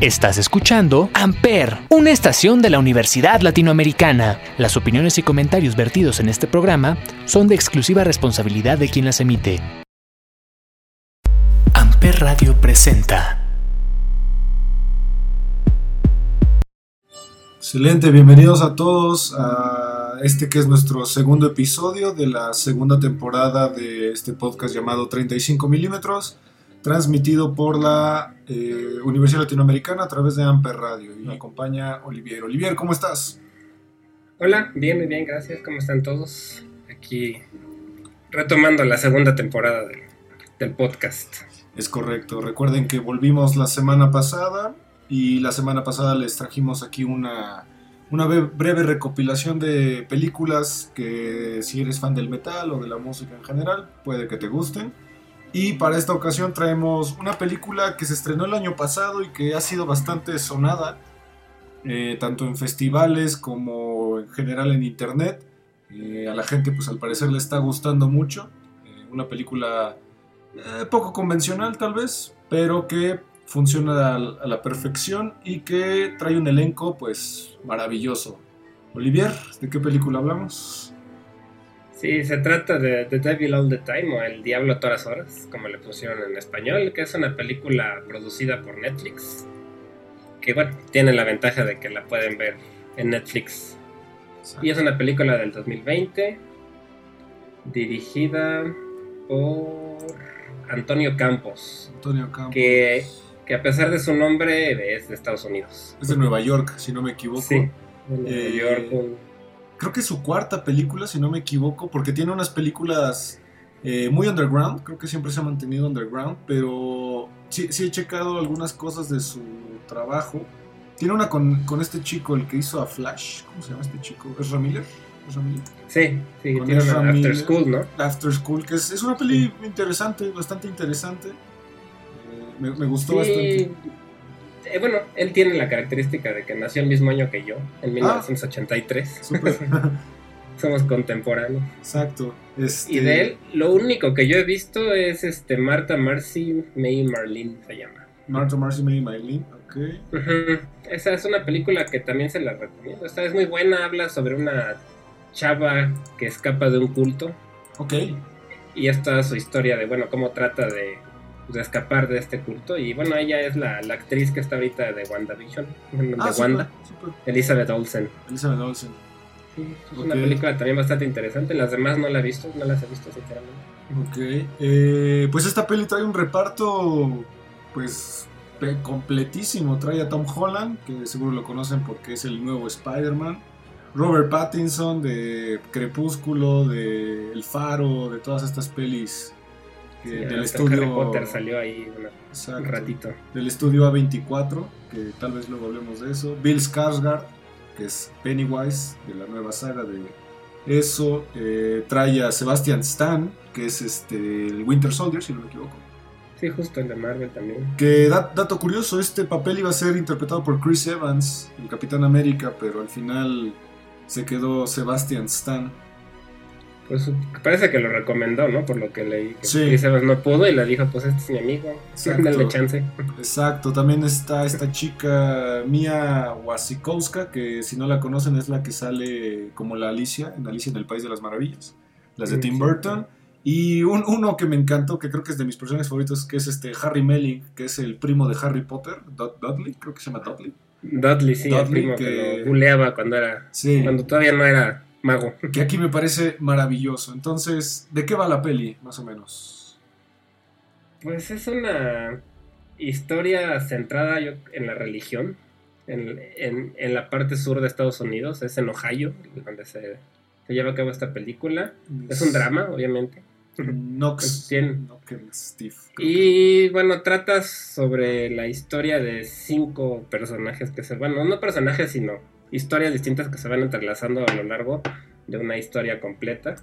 Estás escuchando Amper, una estación de la Universidad Latinoamericana. Las opiniones y comentarios vertidos en este programa son de exclusiva responsabilidad de quien las emite. Amper Radio presenta. Excelente, bienvenidos a todos a este que es nuestro segundo episodio de la segunda temporada de este podcast llamado 35 milímetros transmitido por la eh, Universidad Latinoamericana a través de Amper Radio. Y me acompaña Olivier. Olivier, ¿cómo estás? Hola, bien, muy bien, gracias. ¿Cómo están todos? Aquí retomando la segunda temporada del, podcast. Es correcto. Recuerden que volvimos la semana pasada y la semana pasada les trajimos aquí una, una breve recopilación de películas que si eres fan del metal o de la música en general, puede que te gusten. Y para esta ocasión traemos una película que se estrenó el año pasado y que ha sido bastante sonada, eh, tanto en festivales como en general en internet. Eh, a la gente pues al parecer le está gustando mucho. Eh, una película poco convencional tal vez, pero que funciona a la perfección y que trae un elenco pues maravilloso. Olivier, ¿de qué película hablamos? Sí, se trata de The Devil All the Time o El Diablo a todas horas, como le pusieron en español, que es una película producida por Netflix. Que bueno, tiene la ventaja de que la pueden ver en Netflix. Y es una película del 2020, dirigida por Antonio Campos. Antonio Campos. Que, que a pesar de su nombre es de Estados Unidos. Es de Nueva York, si no me equivoco. Sí, de Nueva eh, York creo que es su cuarta película, si no me equivoco, porque tiene unas películas eh, muy underground, creo que siempre se ha mantenido underground, pero sí, sí, he checado algunas cosas de su trabajo. Tiene una con, este chico, el que hizo a Flash, ¿cómo se llama este chico? ¿Es Ramiller? Sí, sí, tiene una After School, ¿no? After School, que es, una peli interesante, bastante interesante. Eh, me, me, gustó bastante. Eh, bueno, él tiene la característica de que nació el mismo año que yo, en 1983. Ah, Somos contemporáneos. Exacto. Este y de él, lo único que yo he visto es este Marta Marcy May Marlene se llama. Marta Marcy May Marlene, ok. Esa es una película que también se la recomiendo. Esta es muy buena, habla sobre una chava que escapa de un culto. Ok. Y esta es su historia de, bueno, cómo trata de de escapar de este culto. Y bueno, ella es la, actriz que está ahorita de WandaVision, de ah, Wanda, Elizabeth Olsen. Elizabeth Olsen. Sí, es una película también bastante interesante. Las demás no la he visto, no las he visto sinceramente. Ok, eh, pues esta peli trae un reparto, pues completísimo. Trae a Tom Holland, que seguro lo conocen porque es el nuevo Spider-Man. Robert Pattinson de Crepúsculo, de El Faro, de todas estas pelis del estudio. Harry Potter salió ahí un ratito. Del estudio A24, que tal vez luego hablemos de eso. Bill Skarsgård, que es Pennywise de la nueva saga de eso. Eh, trae a Sebastian Stan, que es este el Winter Soldier, si no me equivoco. Sí, justo de Marvel también. Que dato curioso, este papel iba a ser interpretado por Chris Evans, el Capitán América, pero al final se quedó Sebastian Stan. Pues parece que lo recomendó, ¿no? Por lo que leí. sí. no pudo y le dijo, pues este es mi amigo, dale chance. Exacto, también está esta chica Mia Wasikowska, que si no la conocen es la que sale como la Alicia, en Alicia en el País de las Maravillas, las de mm, Tim Burton. Y uno que me encantó, que creo que es de mis personajes favoritos, que es este Harry Melling, que es el primo de Harry Potter, Dudley, creo que se llama Dudley. Dudley, sí, el primo que, lo buleaba cuando era, cuando todavía no era mago. Que aquí me parece maravilloso. Entonces, ¿de qué va la peli, más o menos? Pues es una historia centrada en la religión, en, la parte sur de Estados Unidos, es en Ohio, donde se, lleva a cabo esta película. Es, un drama, obviamente. Knox, Steve. Y bueno, trata sobre la historia de cinco personajes que se. Bueno, no personajes, sino historias distintas que se van entrelazando a lo largo de una historia completa.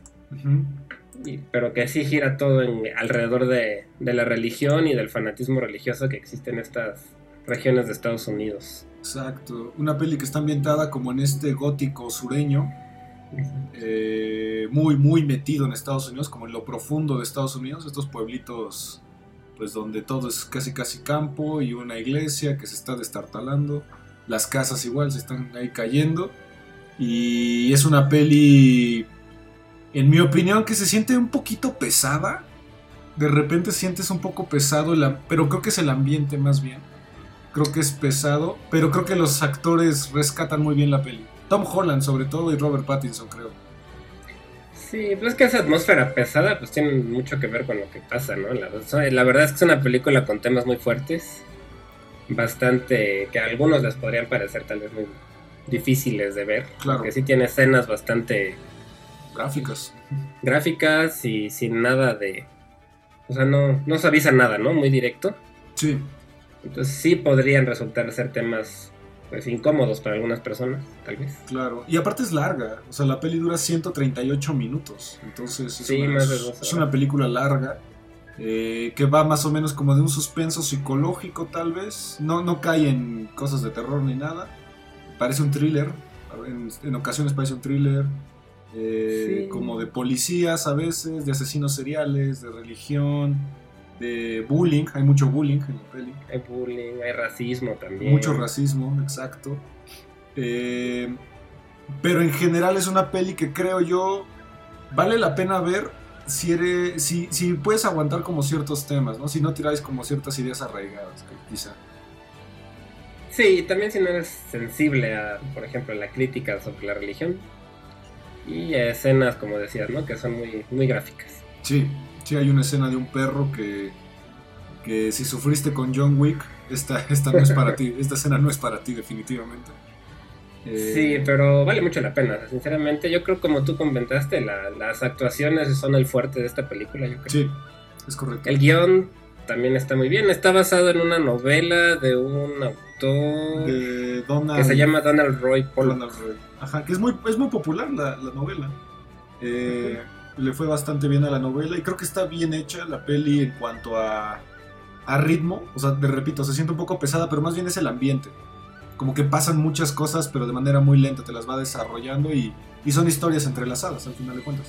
pero que sí gira todo alrededor de, la religión y del fanatismo religioso que existe en estas regiones de Estados Unidos. Exacto. Una peli que está ambientada como en este gótico sureño. Eh, muy, muy metido en Estados Unidos, como en lo profundo de Estados Unidos, estos pueblitos pues donde todo es casi casi campo y una iglesia que se está destartalando. Las casas igual se están ahí cayendo. Y es una peli, en mi opinión, que se siente un poquito pesada. De repente sientes un poco pesado, pero creo que es el ambiente más bien. Creo que es pesado, pero creo que los actores rescatan muy bien la peli. Tom Holland sobre todo y Robert Pattinson creo. Sí, pues es que esa atmósfera pesada pues tiene mucho que ver con lo que pasa, ¿no? La, la verdad es que es una película con temas muy fuertes, bastante que a algunos les podrían parecer tal vez muy difíciles de ver. Claro. Que sí tiene escenas bastante... Gráficas. Gráficas y sin nada de... O sea, no, no se avisa nada, ¿no? Muy directo. Sí. Entonces sí podrían resultar ser temas pues incómodos para algunas personas, tal vez. Claro, y aparte es larga, o sea, la peli dura 138 minutos, entonces es, una, es una película larga. Eh, que va más o menos como de un suspenso psicológico tal vez, no, no cae en cosas de terror ni nada, parece un thriller, en, ocasiones parece un thriller, eh, como de policías a veces, de asesinos seriales, de religión, de bullying, hay mucho bullying en la peli. Hay bullying, hay racismo también. Mucho racismo, exacto. Eh, pero en general es una peli que creo yo vale la pena ver si, eres, si, si puedes aguantar como ciertos temas, ¿no? Si no tiráis como ciertas ideas arraigadas, quizá. Sí, también si no eres sensible a, por ejemplo, la crítica sobre la religión y escenas, como decías, ¿no? Que son muy, muy gráficas. Sí, Sí, hay una escena de un perro que, que si sufriste con John Wick, esta, esta no es para ti, esta escena no es para ti definitivamente. Sí, eh, pero vale mucho la pena, sinceramente. Yo creo como tú comentaste, las actuaciones son el fuerte de esta película, yo creo. Sí, es correcto. El guion también está muy bien, está basado en una novela de un autor de Donald, que se llama Donald Roy Donald Roy. Ajá, que es muy, es muy popular la, la novela. Eh, le fue bastante bien a la novela y creo que está bien hecha la peli en cuanto a, a ritmo. O sea, te repito, se siente un poco pesada, pero más bien es el ambiente. Como que pasan muchas cosas, pero de manera muy lenta, te las va desarrollando y, y son historias entrelazadas al final de cuentas.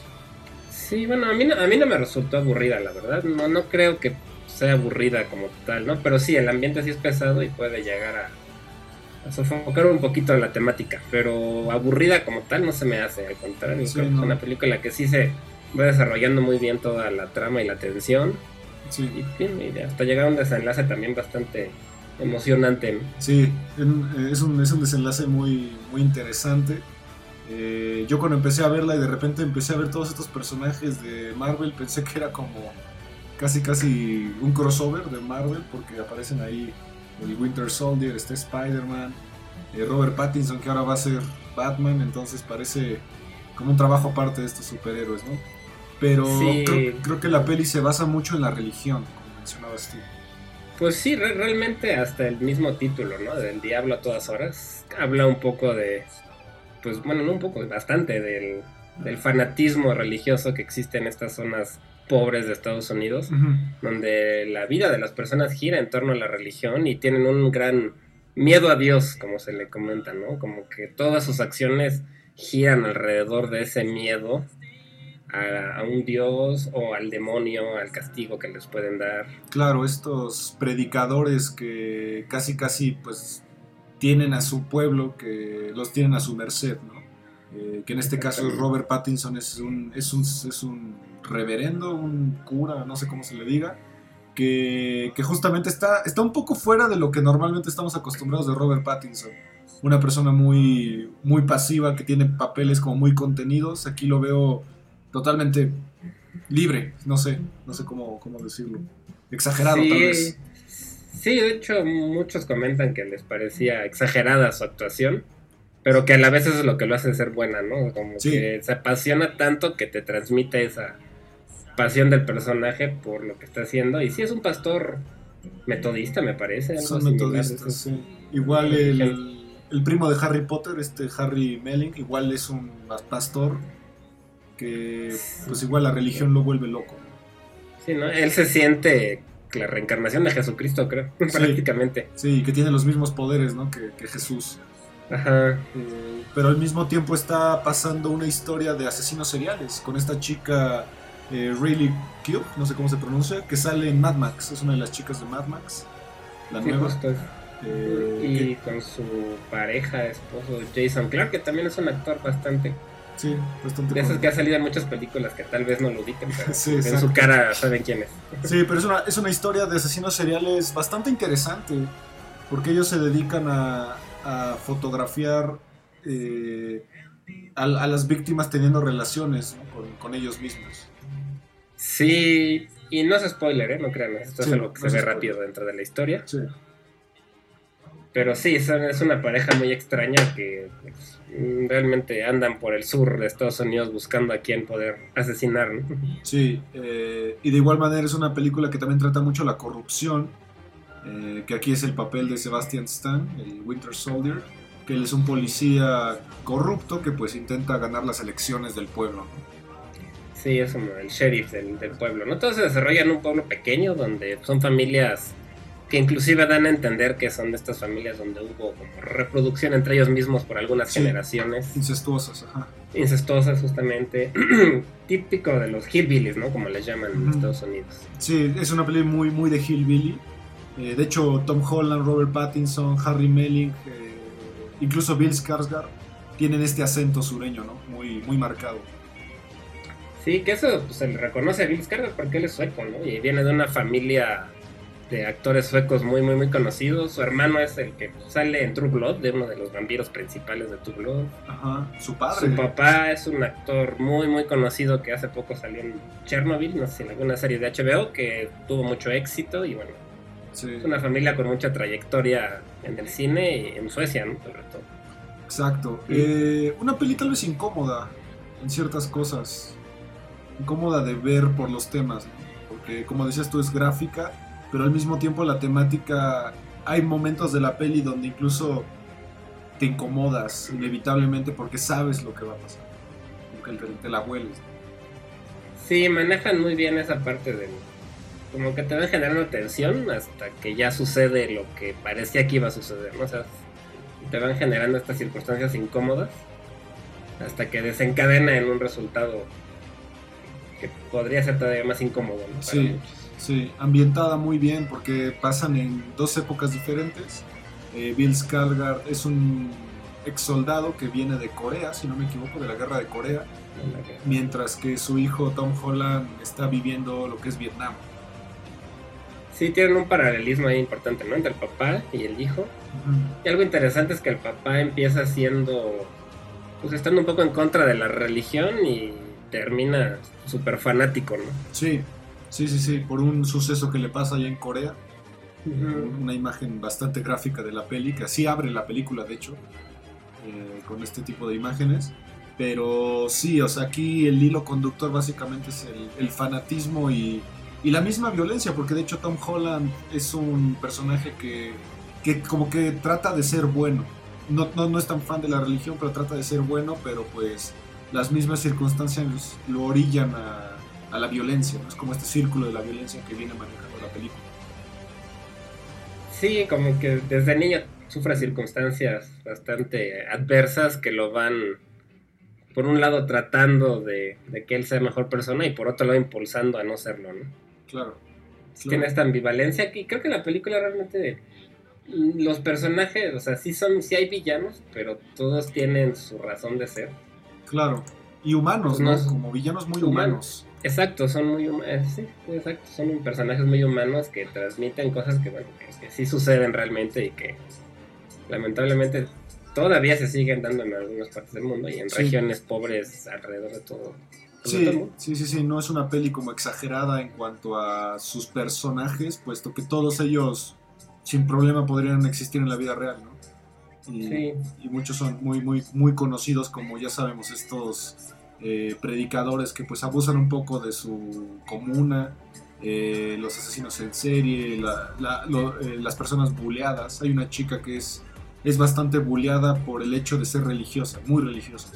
Sí, bueno, a mí, a mí no me resultó aburrida, la verdad. No, no creo que sea aburrida como tal, ¿no? Pero sí, el ambiente sí es pesado y puede llegar a, a sofocar un poquito la temática. Pero aburrida como tal no se me hace, al contrario. es una película que sí se va desarrollando muy bien toda la trama y la tensión. Sí. Y, hasta llegar a un desenlace también bastante emocionante. Sí, eh, es un, es un desenlace muy, muy interesante. Eh, yo cuando empecé a verla y de repente empecé a ver todos estos personajes de Marvel, pensé que era como casi casi un crossover de Marvel, porque aparecen ahí el Winter Soldier, está Spider-Man, eh, Robert Pattinson que ahora va a ser Batman, entonces parece como un trabajo aparte de estos superhéroes, ¿no? Pero creo, que la peli se basa mucho en la religión, como mencionabas tú. Pues sí, realmente hasta el mismo título, ¿no? Del diablo a todas horas, habla un poco de, pues bueno, no un poco, bastante del, fanatismo religioso que existe en estas zonas pobres de Estados Unidos, donde la vida de las personas gira en torno a la religión y tienen un gran miedo a Dios, como se le comenta, ¿no? Como que todas sus acciones giran alrededor de ese miedo a, un dios o al demonio, al castigo que les pueden dar. Claro, estos predicadores que casi casi pues tienen a su pueblo, que los tienen a su merced, ¿no? Eh, que en este caso Robert Pattinson es un, es un, es un reverendo, un cura, no sé cómo se le diga, que, que, justamente está, está un poco fuera de lo que normalmente estamos acostumbrados de Robert Pattinson. Una persona muy, muy pasiva, que tiene papeles como muy contenidos. Aquí lo veo totalmente libre, no sé, no sé cómo, cómo decirlo. Exagerado tal vez. Sí, de hecho muchos comentan que les parecía exagerada su actuación, pero que a la vez eso es lo que lo hace ser buena, ¿no? Como que se apasiona tanto que te transmite esa pasión del personaje por lo que está haciendo. Y sí es un pastor metodista, me parece. Son metodistas, sí. Igual el, el, primo de Harry Potter, este Harry Melling, igual es un pastor que pues igual la religión lo vuelve loco. Sí, ¿no? Él se siente la reencarnación de Jesucristo, creo, prácticamente. Sí, que tiene los mismos poderes, ¿no? Que, Jesús. Ajá. Eh, pero al mismo tiempo está pasando una historia de asesinos seriales con esta chica eh, Rayleigh Cube, no sé cómo se pronuncia, que sale en Mad Max, es una de las chicas de Mad Max, la nueva. Eh, y con su pareja, esposo Jason Clark, que también es un actor bastante Sí, bastante. De esos que ha salido en muchas películas que tal vez no lo pero en su cara saben quién es. Sí, pero es una, es una historia de asesinos seriales bastante interesante, porque ellos se dedican a, a fotografiar eh, a, las víctimas teniendo relaciones con, con, ellos mismos. Sí, y no es spoiler, ¿eh? no crean, esto es algo que se ve rápido dentro de la historia. Sí. Pero sí, es una pareja muy extraña que pues, realmente andan por el sur de Estados Unidos buscando a quién poder asesinar. Sí, eh, y de igual manera es una película que también trata mucho la corrupción, eh, que aquí es el papel de Sebastian Stan, el Winter Soldier, que él es un policía corrupto que pues intenta ganar las elecciones del pueblo. Sí, es como el sheriff del, del pueblo. ¿no? Todo se desarrolla en un pueblo pequeño donde son familias que inclusive dan a entender que son de estas familias donde hubo como reproducción entre ellos mismos por algunas generaciones. Incestuosas, ajá. Incestuosas, justamente. Típico de los hillbillies, ¿no? Como les llaman en Estados Unidos. Sí, es una película muy, muy de hillbilly. Eh, de hecho, Tom Holland, Robert Pattinson, Harry Melling, eh, incluso Bill Skarsgård tienen este acento sureño, ¿no? Muy, muy marcado. Sí, que eso pues, se le reconoce a Bill Skarsgård porque él es sueco, ¿no? Y viene de una familia de actores suecos muy, muy, muy conocidos. Su hermano es el que sale en True Blood, de uno de los vampiros principales de True Blood. Ajá, su padre. Su papá es un actor muy, muy conocido que hace poco salió en Chernobyl, no sé, en alguna serie de HBO, que tuvo mucho éxito y bueno. Es una familia con mucha trayectoria en el cine y en Suecia, ¿no? Sobre todo. Exacto. Eh, una peli tal vez incómoda en ciertas cosas. Incómoda de ver por los temas, porque como decías tú es gráfica pero al mismo tiempo la temática, hay momentos de la peli donde incluso te incomodas inevitablemente porque sabes lo que va a pasar, porque te la hueles. Sí, manejan muy bien esa parte de como que te van generando tensión hasta que ya sucede lo que parecía que iba a suceder, ¿no? O sea, te van generando estas circunstancias incómodas hasta que desencadena en un resultado que podría ser todavía más incómodo, ¿no? sí. Sí, ambientada muy bien porque pasan en dos épocas diferentes. Eh, Bill Skarsgård es un ex soldado que viene de Corea, si no me equivoco, de la guerra de Corea, mientras que su hijo Tom Holland está viviendo lo que es Vietnam. Sí, tienen un paralelismo ahí importante, ¿no? Entre el papá y el hijo. Y algo interesante es que el papá empieza siendo, pues estando un poco en contra de la religión y termina súper fanático, ¿no? Sí, Sí, sí, sí, por un suceso que le pasa allá en Corea. Una imagen bastante gráfica de la peli, que así abre la película, de hecho, eh, con este tipo de imágenes. Pero sí, o sea, aquí el hilo conductor básicamente es el, fanatismo y, y, la misma violencia, porque de hecho Tom Holland es un personaje que, que como que trata de ser bueno. No, no, no, es tan fan de la religión, pero trata de ser bueno, pero pues las mismas circunstancias lo orillan a, a la violencia, ¿no? Es como este círculo de la violencia que viene manejando la película. Sí, como que desde niño sufre circunstancias bastante adversas que lo van, por un lado, tratando de, que él sea mejor persona y por otro lado, impulsando a no serlo, ¿no? Claro. Tiene esta ambivalencia que creo que la película realmente los personajes, o sea, sí son, sí hay villanos, pero todos tienen su razón de ser. Claro. Y humanos, ¿no? Como villanos muy humanos. Exacto, son muy humanos, eh, sí, exacto, son personajes muy humanos que transmiten cosas que, bueno, que, sí suceden realmente y que lamentablemente todavía se siguen dando en algunas partes del mundo y en regiones pobres alrededor de todo. Sí, sí, sí, sí, no es una peli como exagerada en cuanto a sus personajes, puesto que todos ellos sin problema podrían existir en la vida real, ¿no? Y, y muchos son muy, muy, muy conocidos como ya sabemos estos eh, predicadores que pues abusan un poco de su comuna, eh, los asesinos en serie, eh, las personas buleadas. Hay una chica que es, es bastante buleada por el hecho de ser religiosa, muy religiosa.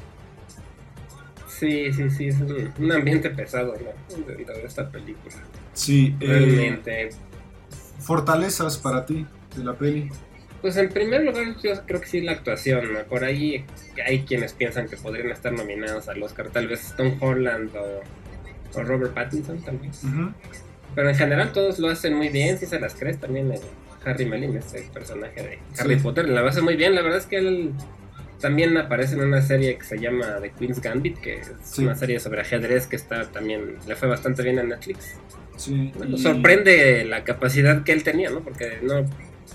Sí, sí, sí, es un, ambiente pesado ¿no? dentro de esta película. Sí, realmente. fortalezas para ti de la peli. Pues en primer lugar yo creo que sí la actuación, Por ahí hay quienes piensan que podrían estar nominados al Oscar, tal vez Tom Holland o o Robert Pattinson también. Pero en general todos lo hacen muy bien, si se las crees también Harry Melling, este personaje de Harry Potter, la hace muy bien, la verdad es que él también aparece en una serie que se llama The Queen's Gambit, que es una serie sobre ajedrez que está también, le fue bastante bien a Netflix. Sí, Sorprende la capacidad que él tenía, ¿no? Porque no,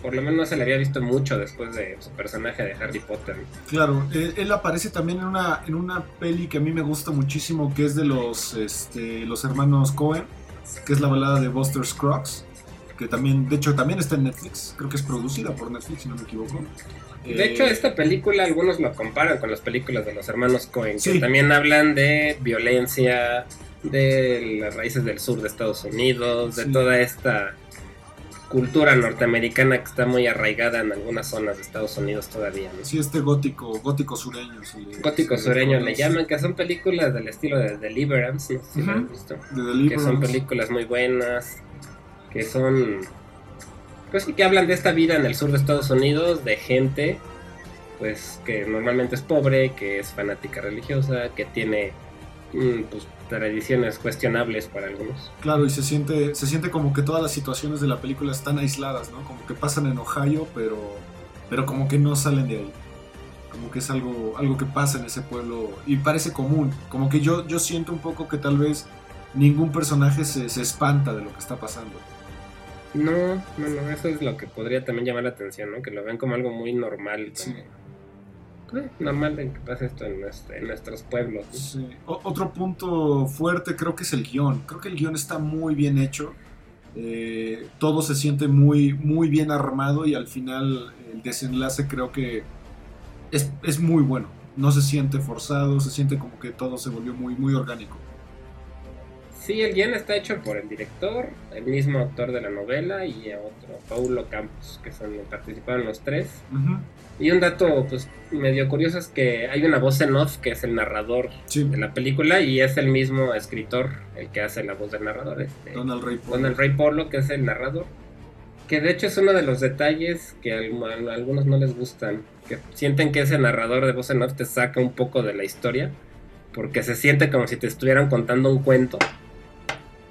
por lo menos no se le había visto mucho después de su personaje de Harry Potter. Claro, él, aparece también en una, en una peli que a mí me gusta muchísimo, que es de los, este, los hermanos Cohen, que es la balada de Buster Scruggs, que también, de hecho, también está en Netflix, creo que es producida por Netflix, si no me equivoco. De hecho, eh, esta película algunos lo comparan con las películas de los hermanos Cohen, que también hablan de violencia, de las raíces del sur de Estados Unidos, de toda esta cultura norteamericana que está muy arraigada en algunas zonas de Estados Unidos todavía. ¿no? Sí, este gótico, gótico sureño. gótico sureño le llaman, que son películas del estilo de Deliverance, si lo han visto. Que son películas muy buenas, que son... Pues sí, que hablan de esta vida en el sur de Estados Unidos, de gente pues que normalmente es pobre, que es fanática religiosa, que tiene mm, pues, tradiciones cuestionables para algunos. Claro, y se siente, se siente como que todas las situaciones de la película están aisladas, ¿no? Como que pasan en Ohio, pero, pero como que no salen de ahí. Como que es algo, algo que pasa en ese pueblo y parece común. Como que yo, yo siento un poco que tal vez ningún personaje se, se espanta de lo que está pasando. No, no, no, eso es lo que podría también llamar la atención, ¿no? Que lo ven como algo muy normal. Sí normal de que pase esto en, nuestros pueblos. otro punto fuerte creo que es el guion. Creo que el guion está muy bien hecho. Eh, todo se siente muy, muy bien armado y al final el desenlace creo que es, es, muy bueno. No se siente forzado, se siente como que todo se volvió muy, muy orgánico. Sí, el guion está hecho por el director, el mismo autor de la novela y otro, Paulo Campos, que son, participaron los tres. Y un dato pues medio curioso es que hay una voz en off que es el narrador de la película y es el mismo escritor el que hace la voz del narrador. Este, Donald Ray Polo. Donald Ray Polo, que es el narrador. Que de hecho es uno de los detalles que a algunos no les gustan. Que sienten que ese narrador de voz en off te saca un poco de la historia. Porque se siente como si te estuvieran contando un cuento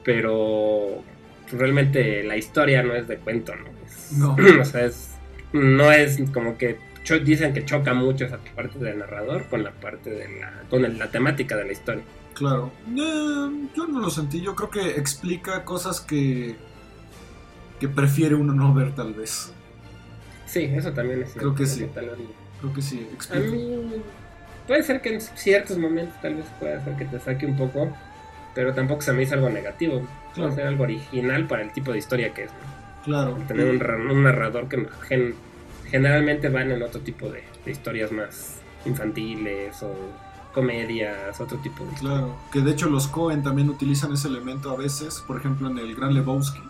pero realmente la historia no es de cuento, ¿no? no. o sea, es, no es como que dicen que choca mucho esa parte del narrador con la parte de la, con la temática de la historia. Claro, eh, yo no lo sentí, yo creo que explica cosas que, que prefiere uno no ver tal vez. Sí, eso también es cierto. Creo que sí. Creo que sí, explica. A mí puede ser que en ciertos momentos tal vez pueda ser que te saque un poco, pero tampoco se me hizo algo negativo. Claro. Algo original para el tipo de historia que es. Claro. Tener un, narrador que generalmente van en otro tipo de, historias más infantiles o comedias, otro tipo de Claro, que de hecho los Cohen también utilizan ese elemento a veces, por ejemplo en el Gran Lebowski.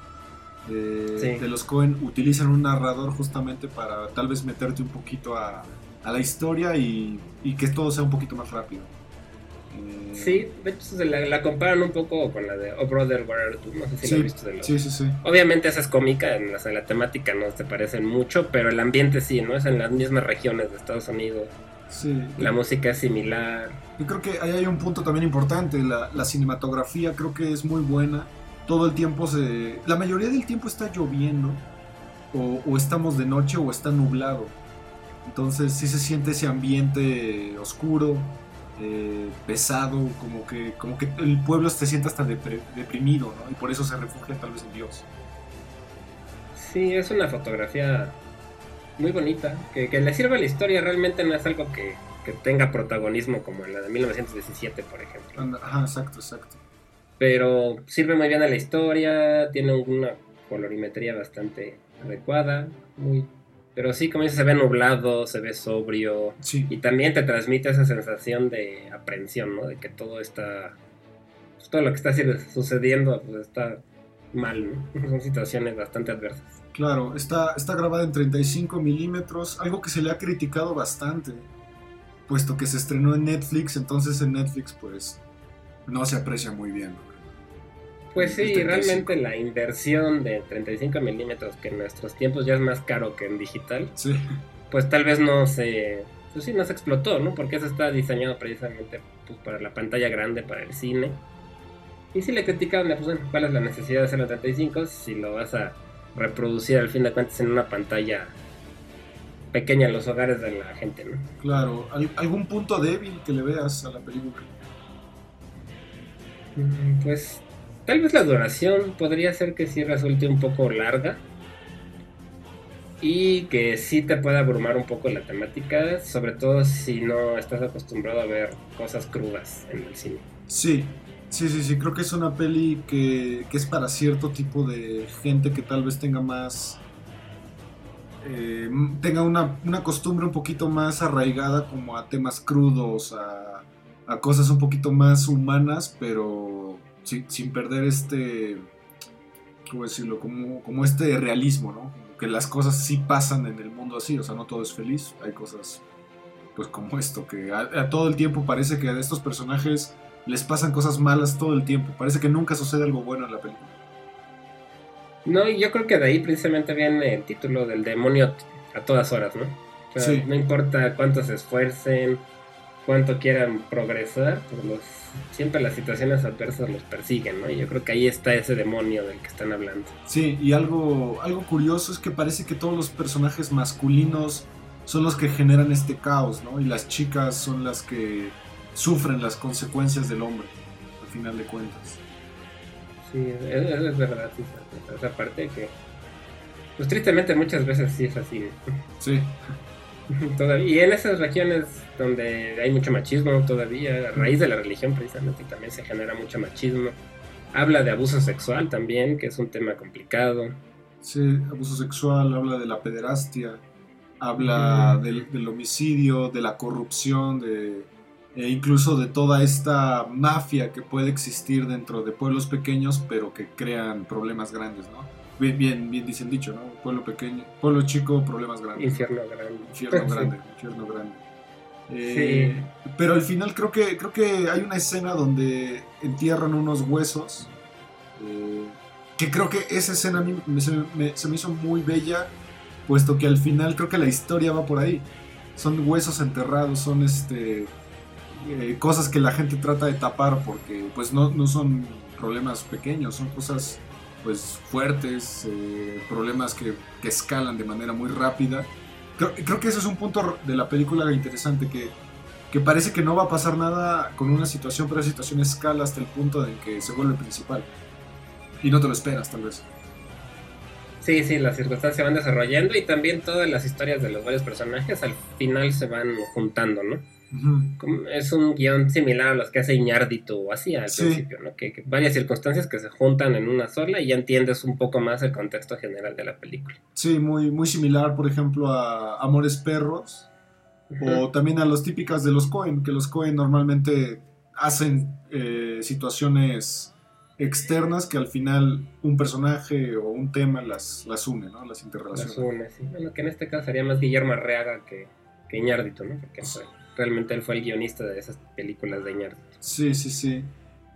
De los Cohen utilizan un narrador justamente para tal vez meterte un poquito a, la historia y, y que todo sea un poquito más rápido. Sí, de hecho la, comparan un poco con la de Oh Brother, Where Are No sé si sí, lo has visto de Sí, sí, sí. Obviamente esa es cómica, en la, temática no se parecen mucho, pero el ambiente sí, ¿no? Es en las mismas regiones de Estados Unidos. Sí. La música es similar. Yo creo que ahí hay un punto también importante. La, cinematografía creo que es muy buena. Todo el tiempo se. La mayoría del tiempo está lloviendo. O, o estamos de noche o está nublado. Entonces sí se siente ese ambiente oscuro eh, pesado, como que, como que el pueblo se siente hasta deprimido, ¿no? Y por eso se refugia tal vez en Dios. Sí, es una fotografía muy bonita, que, le sirve a la historia, realmente no es algo que, tenga protagonismo como en la de 1917, por ejemplo. Ajá, exacto, exacto. Pero sirve muy bien a la historia, tiene una colorimetría bastante adecuada, muy pero sí, como dices, se ve nublado, se ve sobrio. Y también te transmite esa sensación de aprensión, ¿no? De que todo está. Pues, todo lo que está sucediendo pues, está mal, ¿no? Son situaciones bastante adversas. Claro, está, está grabada en 35 milímetros, algo que se le ha criticado bastante, puesto que se estrenó en Netflix, entonces en Netflix, pues, no se aprecia muy bien. ¿no? Pues sí, realmente la inversión de 35 milímetros, que en nuestros tiempos ya es más caro que en digital, pues tal vez no se, pues sí, no se explotó, ¿no? Porque eso está diseñado precisamente pues, para la pantalla grande, para el cine. Y si le criticaban, pues bueno, ¿cuál es la necesidad de hacerlo en 35 si lo vas a reproducir al fin de cuentas en una pantalla pequeña en los hogares de la gente, ¿no? Claro, ¿algún punto débil que le veas a la película? Mm, pues tal vez la duración podría ser que sí resulte un poco larga y que sí te pueda abrumar un poco la temática, sobre todo si no estás acostumbrado a ver cosas crudas en el cine. Sí, sí, sí, sí, creo que es una peli que, es para cierto tipo de gente que tal vez tenga más... Eh, tenga una, costumbre un poquito más arraigada como a temas crudos, a, a cosas un poquito más humanas, pero sin, sin perder este, ¿cómo decirlo? Como, como este realismo, ¿no? que las cosas sí pasan en el mundo así, o sea, no todo es feliz, hay cosas pues como esto, que a, todo el tiempo parece que a estos personajes les pasan cosas malas todo el tiempo, parece que nunca sucede algo bueno en la película. No, y yo creo que de ahí precisamente viene el título del demonio a todas horas, ¿no? O sea, No importa cuánto se esfuercen, cuánto quieran progresar, pues los siempre las situaciones adversas los persiguen, ¿no? Y yo creo que ahí está ese demonio del que están hablando. Sí, y algo, algo curioso es que parece que todos los personajes masculinos son los que generan este caos, ¿no? Y las chicas son las que sufren las consecuencias del hombre, al final de cuentas. Sí, es, verdad, sí, esa parte que... Pues tristemente muchas veces sí es así. Sí. y en esas regiones donde hay mucho machismo todavía, a raíz de la religión precisamente también se genera mucho machismo. Habla de abuso sexual también, que es un tema complicado. Sí, abuso sexual, habla de la pederastia, habla del, homicidio, de la corrupción, de, e incluso de toda esta mafia que puede existir dentro de pueblos pequeños, pero que crean problemas grandes, ¿no? Bien, bien, bien dicen dicho, ¿no? Pueblo pequeño, pueblo chico, problemas grandes. Infierno grande. Infierno grande, infierno grande. Eh, pero al final creo que, creo que hay una escena donde entierran unos huesos. Eh, que creo que esa escena a mí se, me, hizo muy bella, puesto que al final creo que la historia va por ahí. Son huesos enterrados, son este eh, cosas que la gente trata de tapar porque pues no, no son problemas pequeños, son cosas pues fuertes, problemas que, que escalan de manera muy rápida Creo, que ese es un punto de la película interesante, que, que parece que no va a pasar nada con una situación, pero la situación escala hasta el punto de que se vuelve principal. Y no te lo esperas, tal vez. Sí, sí, las circunstancias van desarrollando y también todas las historias de los varios personajes al final se van juntando, ¿no? Es un guion similar a los que hace Iñardito así al principio, ¿no? Que, varias circunstancias que se juntan en una sola y ya entiendes un poco más el contexto general de la película. Sí, muy, muy similar, por ejemplo, a Amores Perros o también a los típicas de los Cohen, que los Cohen normalmente hacen eh, situaciones externas que al final un personaje o un tema las, las une, ¿no? Las interrelaciona. Las une, sí. Bueno, que en este caso sería más Guillermo Arreaga que, que Iñárritu, ¿no? Porque realmente él fue el guionista de esas películas de Iñárritu. Sí, sí, sí.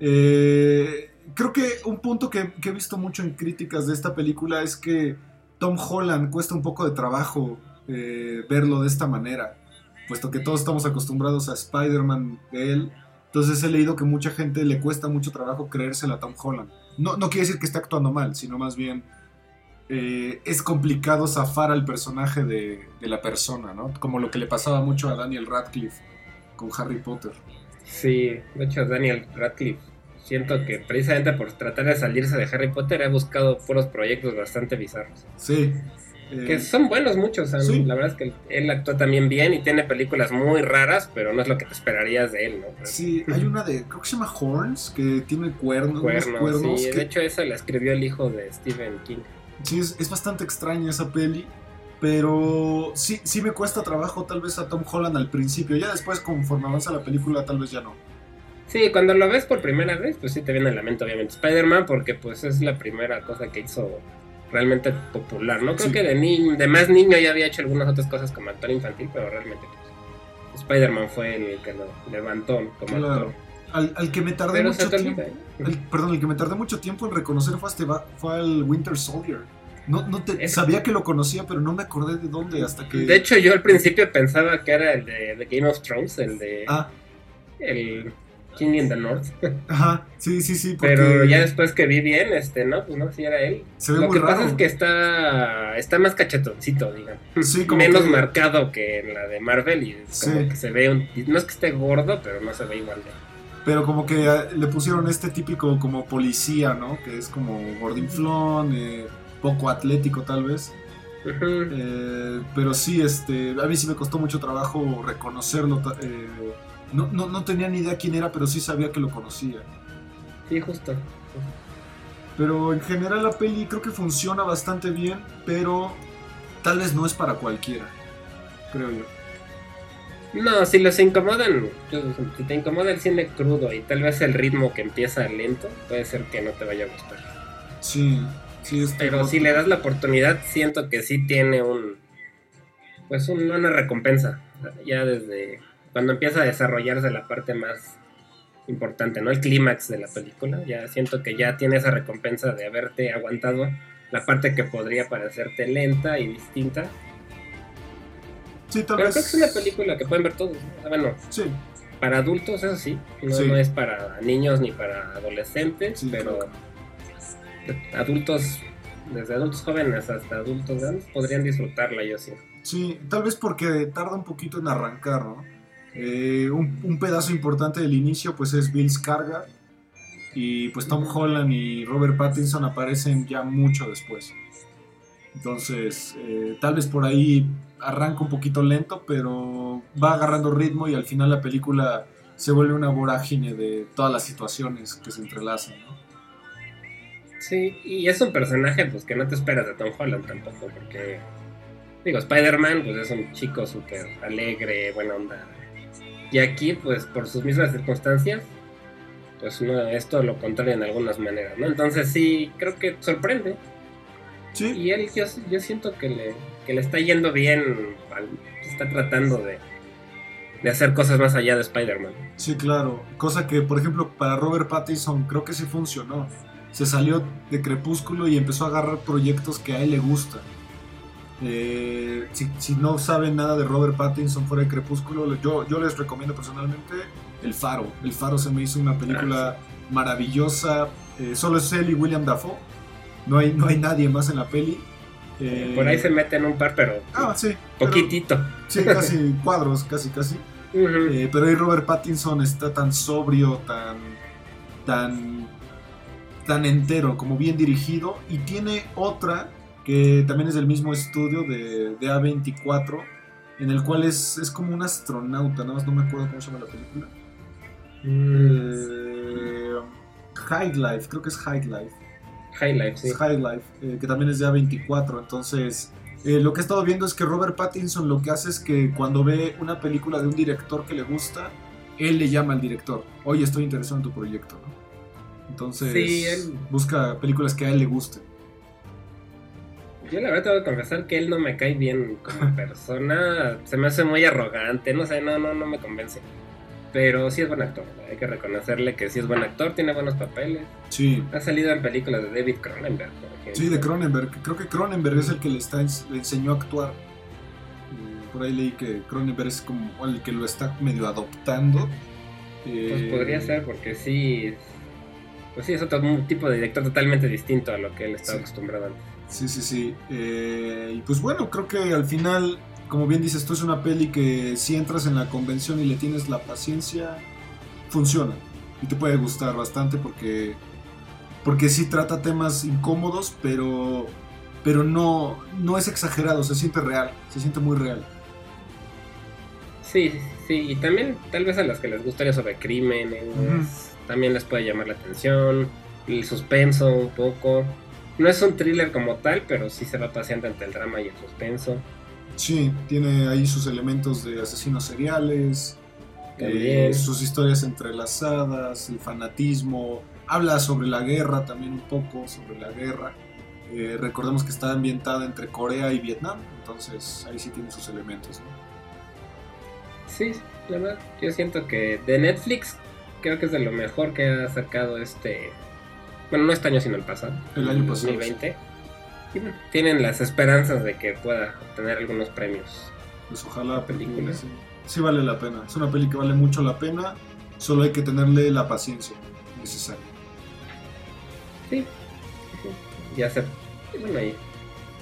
Eh, creo que un punto que, he visto mucho en críticas de esta película es que Tom Holland cuesta un poco de trabajo eh, verlo de esta manera, puesto que todos estamos acostumbrados a Spider-Man de él. Entonces he leído que mucha gente le cuesta mucho trabajo creérsela a Tom Holland. No, no quiere decir que esté actuando mal, sino más bien eh, es complicado zafar al personaje de, la persona, ¿no? Como lo que le pasaba mucho a Daniel Radcliffe con Harry Potter. Sí, de hecho Daniel Radcliffe siento que precisamente por tratar de salirse de Harry Potter ha buscado puros proyectos bastante bizarros. Sí. que eh, son buenos muchos, la verdad es que él actúa también bien y tiene películas muy raras, pero no es lo que te esperarías de él, ¿no? Sí, hay una de, creo que se llama Horns, que tiene cuernos. cuernos sí, de hecho esa la escribió el hijo de Stephen King. Sí, es, bastante extraña esa peli. Pero sí, sí me cuesta trabajo tal vez a Tom Holland al principio. Ya después, conforme avanza la película, tal vez ya no. Sí, cuando lo ves por primera vez, pues sí te viene a la mente obviamente Spider-Man, porque pues es la primera cosa que hizo realmente popular, ¿no? Creo que de, ni de más niño ya había hecho algunas otras cosas como actor infantil, pero realmente pues, Spider-Man fue el que lo levantó como actor. Al, que me tardé mucho tiempo. perdón, el que me tardé mucho tiempo en reconocer fue, este, fue al Winter Soldier. No, no te, sabía que lo conocía, pero no me acordé de dónde hasta que. De hecho, yo al principio pensaba que era el de, Game of Thrones, el de. Ah. El King in the North. Ajá, sí, sí, sí. Pero ya después que vi bien, este, no, pues no, sí era él. Se ve Lo muy que pasa es que está, está más cachetoncito, digamos. Sí, como Menos que- marcado que en la de Marvel y es como Sí. que se ve un... No es que esté gordo, pero no se ve igual de... Pero como que le pusieron este típico como policía, ¿no? Que es como gordinflón, eh, poco atlético tal vez. Eh, pero sí, este, a mí sí me costó mucho trabajo reconocerlo. eh, no, no, no tenía ni idea quién era, pero sí sabía que lo conocía. Sí, justo. Pero en general la peli creo que funciona bastante bien, pero tal vez no es para cualquiera, creo yo. No, si los incomodan, si te incomoda el cine crudo y tal vez el ritmo que empieza lento, puede ser que no te vaya a gustar. Sí, sí, este Pero si le das la oportunidad, siento que sí tiene un. Pues un- una recompensa. Ya desde cuando empieza a desarrollarse la parte más importante, ¿no? El clímax de la película. Ya siento que ya tiene esa recompensa de haberte aguantado la parte que podría parecerte lenta y distinta. Sí, tal Pero vez. creo que es una película que pueden ver todos. ¿no? Bueno, Sí, para adultos, eso sí. No, Sí. no es para niños ni para adolescentes, Sí, pero claro. adultos, desde adultos jóvenes hasta adultos grandes, podrían disfrutarla, yo sí. sí, tal vez porque tarda un poquito en arrancar, ¿no? Eh, un, un pedazo importante del inicio pues es Bill Skarsgård y pues Tom Holland y Robert Pattinson aparecen ya mucho después. Entonces, eh, tal vez por ahí arranca un poquito lento, pero va agarrando ritmo y al final la película se vuelve una vorágine de todas las situaciones que se entrelazan, ¿no? Sí, y es un personaje pues que no te esperas de Tom Holland tampoco, porque digo, Spider-Man pues es un chico súper alegre, buena onda. Y aquí pues por sus mismas circunstancias, pues no es todo lo contrario en algunas maneras, ¿no? Entonces sí, creo que sorprende. Sí, Y él yo, yo siento que le, que le está yendo bien, está tratando de, de hacer cosas más allá de Spider-Man. Sí, claro. Cosa que, por ejemplo, para Robert Pattinson creo que sí funcionó. Se salió de Crepúsculo y empezó a agarrar proyectos que a él le gustan. Eh, si, si no saben nada de Robert Pattinson fuera de Crepúsculo, yo, yo les recomiendo personalmente El Faro. El Faro se me hizo una película maravillosa. Eh, solo es él y William Dafoe. No hay, no hay nadie más en la peli. Eh, Por ahí se meten un par, pero Ah, sí. pero- poquitito. sí, casi cuadros, casi, casi. Eh, pero ahí Robert Pattinson está tan sobrio, tan, tan, tan entero, como bien dirigido. Y tiene otra que también es del mismo estudio de, de A24, en el cual es, es como un astronauta, nada más no me acuerdo cómo se llama la película. Eh, High Life, creo que es High Life. High Life, sí. High Life, eh, que también es de A24. Entonces, eh, lo que he estado viendo es que Robert Pattinson lo que hace es que cuando ve una película de un director que le gusta, él le llama al director, oye, estoy interesado en tu proyecto, ¿no? Entonces, Sí, él- busca películas que a él le gusten. Yo la verdad tengo que confesar que él no me cae bien como persona. Se me hace muy arrogante, no sé, no, no, no me convence. Pero sí es buen actor, hay que reconocerle que sí es buen actor, tiene buenos papeles. Sí, Ha salido en películas de David Cronenberg, por ejemplo. sí, de Cronenberg. Creo que Cronenberg es el que le, está, le enseñó a actuar. Eh, Por ahí leí que Cronenberg es como el que lo está medio adoptando. Pues Eh, podría ser, porque sí. Pues sí, es otro tipo de director totalmente distinto a lo que él estaba Sí. acostumbrado antes. Sí, sí, sí. Eh, y pues bueno, creo que al final, como bien dices, tú es una peli que si entras en la convención y le tienes la paciencia, funciona. Y te puede gustar bastante porque, porque sí trata temas incómodos, pero, pero no, no es exagerado, se siente real, se siente muy real. Sí, sí, y también tal vez a las que les gustaría sobre crímenes, también les puede llamar la atención, el suspenso un poco. No es un thriller como tal, pero sí se va paseando entre el drama y el suspenso. Sí, tiene ahí sus elementos de asesinos seriales, eh, sus historias entrelazadas, el fanatismo, habla sobre la guerra también un poco, sobre la guerra. Eh, recordemos que está ambientada entre Corea y Vietnam, entonces ahí sí tiene sus elementos. ¿no? Sí, la verdad, yo siento que de Netflix creo que es de lo mejor que ha sacado este... Bueno, no este año, sino el pasado. El año pasado, 2020. Y bueno, tienen las esperanzas de que pueda obtener algunos premios. Pues ojalá Película. Sí, sí vale la pena, es una peli que vale mucho la pena Solo hay que tenerle la paciencia necesaria. Sí. Y hacer, bueno, y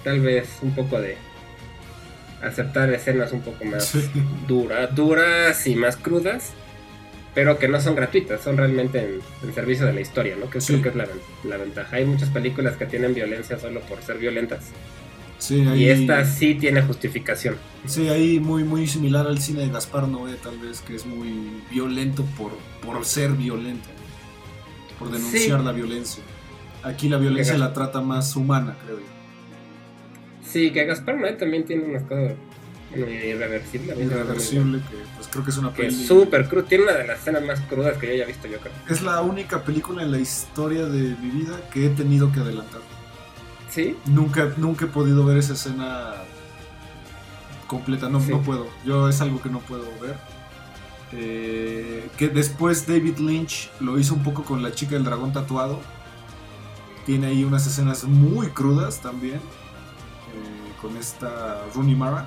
tal vez un poco de aceptar escenas un poco más duras, duras y más crudas, pero que no son gratuitas, son realmente en, servicio de la historia, ¿no? Que creo que es la, ventaja. Hay muchas películas que tienen violencia solo por ser violentas. Y esta sí tiene justificación. Sí, ahí muy, muy similar al cine de Gaspar Noé, tal vez, que es muy violento por, por ser violento, por denunciar la violencia. Aquí la violencia la trata más humana, creo yo. Sí, que Gaspar Noé también tiene unas cosas irreversible. Irreversible, que pues creo que es una película. Que súper cruda, tiene una de las escenas más crudas que yo haya visto, yo creo. Es la única película en la historia de mi vida que he tenido que adelantar. ¿Sí? Nunca, nunca he podido ver esa escena completa, no, no puedo. Yo es algo que no puedo ver. Eh, que después David Lynch lo hizo un poco con la chica del dragón tatuado. Tiene ahí unas escenas muy crudas también con esta Rooney Mara.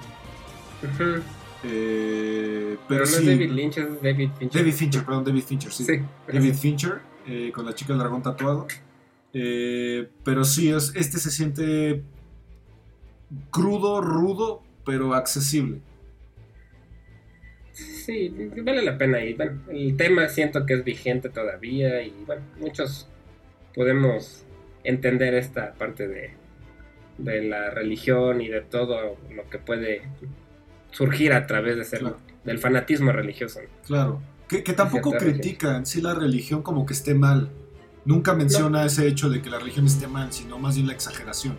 Eh, pero, no es David Lynch, es David Fincher. David Fincher, perdón, David Fincher, sí. David Fincher, eh, con la chica del dragón tatuado. Eh, pero sí, es, este se siente crudo, rudo, pero accesible. Sí, vale la pena. Y bueno, el tema siento que es vigente todavía. Y bueno, muchos podemos entender esta parte de, de la religión y de todo lo que puede surgir a través de ser, del fanatismo religioso. Claro, que, tampoco critica en sí la religión como que esté mal. Nunca menciona ese hecho de que la religión esté mal, sino más bien la exageración.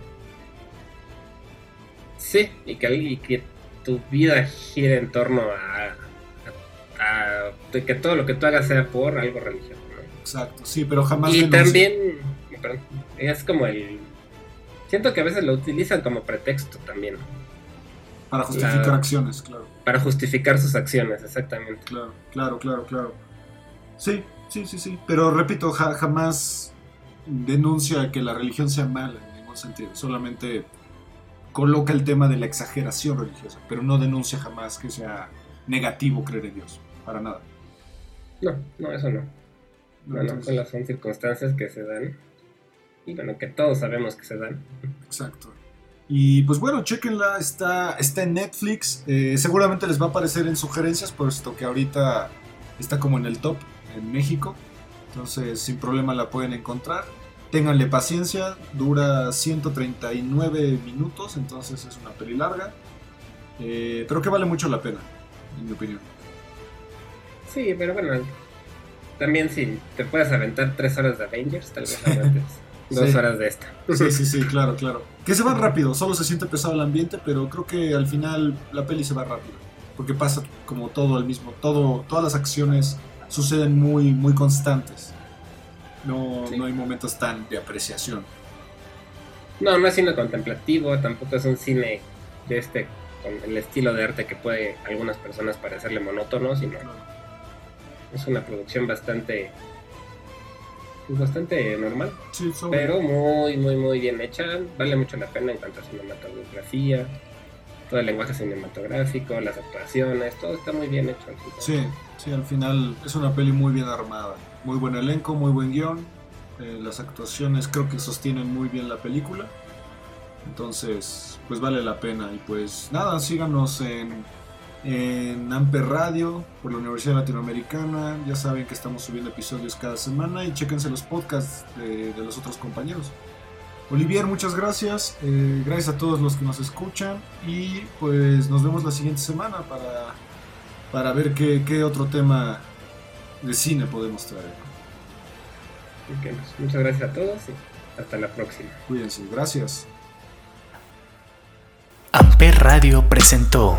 Sí, y que, que tu vida gire en torno a, que todo lo que tú hagas sea por algo religioso. Exacto, sí, pero jamás... Y también, es como el Siento que a veces lo utilizan como pretexto también. Para justificar acciones, claro. Para justificar sus acciones, exactamente. Claro, claro, claro, claro. Sí, sí, sí, sí. Pero repito, jamás denuncia que la religión sea mala en ningún sentido. Solamente coloca el tema de la exageración religiosa, pero no denuncia jamás que sea negativo creer en Dios. Para nada. No, no, eso no. No, no, son las circunstancias que se dan y bueno, que todos sabemos que se dan. Exacto. Y pues bueno, chequenla, está, está en Netflix. Eh, seguramente les va a aparecer en sugerencias, puesto que ahorita está como en el top en México. Entonces, sin problema la pueden encontrar. Ténganle paciencia, dura 139 minutos, entonces es una peli larga. Eh, pero que vale mucho la pena, en mi opinión. Sí, pero bueno, también si te puedes aventar tres horas de Avengers, tal vez antes. Dos horas de esta. Sí, sí, sí, claro, claro. Que se va rápido, solo se siente pesado el ambiente, pero creo que al final la peli se va rápido. Porque pasa como todo al mismo, todo, todas las acciones suceden muy, muy constantes. No, no hay momentos tan de apreciación. No, no es cine contemplativo, tampoco es un cine de este, con el estilo de arte que puede a algunas personas parecerle monótono, sino es una producción bastante bastante normal. pero muy, muy, muy bien hecha. Vale mucho la pena en cuanto a cinematografía, todo el lenguaje cinematográfico, las actuaciones, todo está muy bien hecho. Sí, sí, al final es una peli muy bien armada. Muy buen elenco, muy buen guion. Eh, las actuaciones creo que sostienen muy bien la película. Entonces, pues vale la pena. Y pues nada, síganos en en Amper Radio por la Universidad Latinoamericana. Ya saben que estamos subiendo episodios cada semana y chequense los podcasts de, los otros compañeros. Olivier, muchas gracias. Eh, gracias a todos los que nos escuchan y pues nos vemos la siguiente semana para, para ver qué, otro tema de cine podemos traer. Pues, muchas gracias a todos y hasta la próxima. Cuídense, gracias. Amper Radio presentó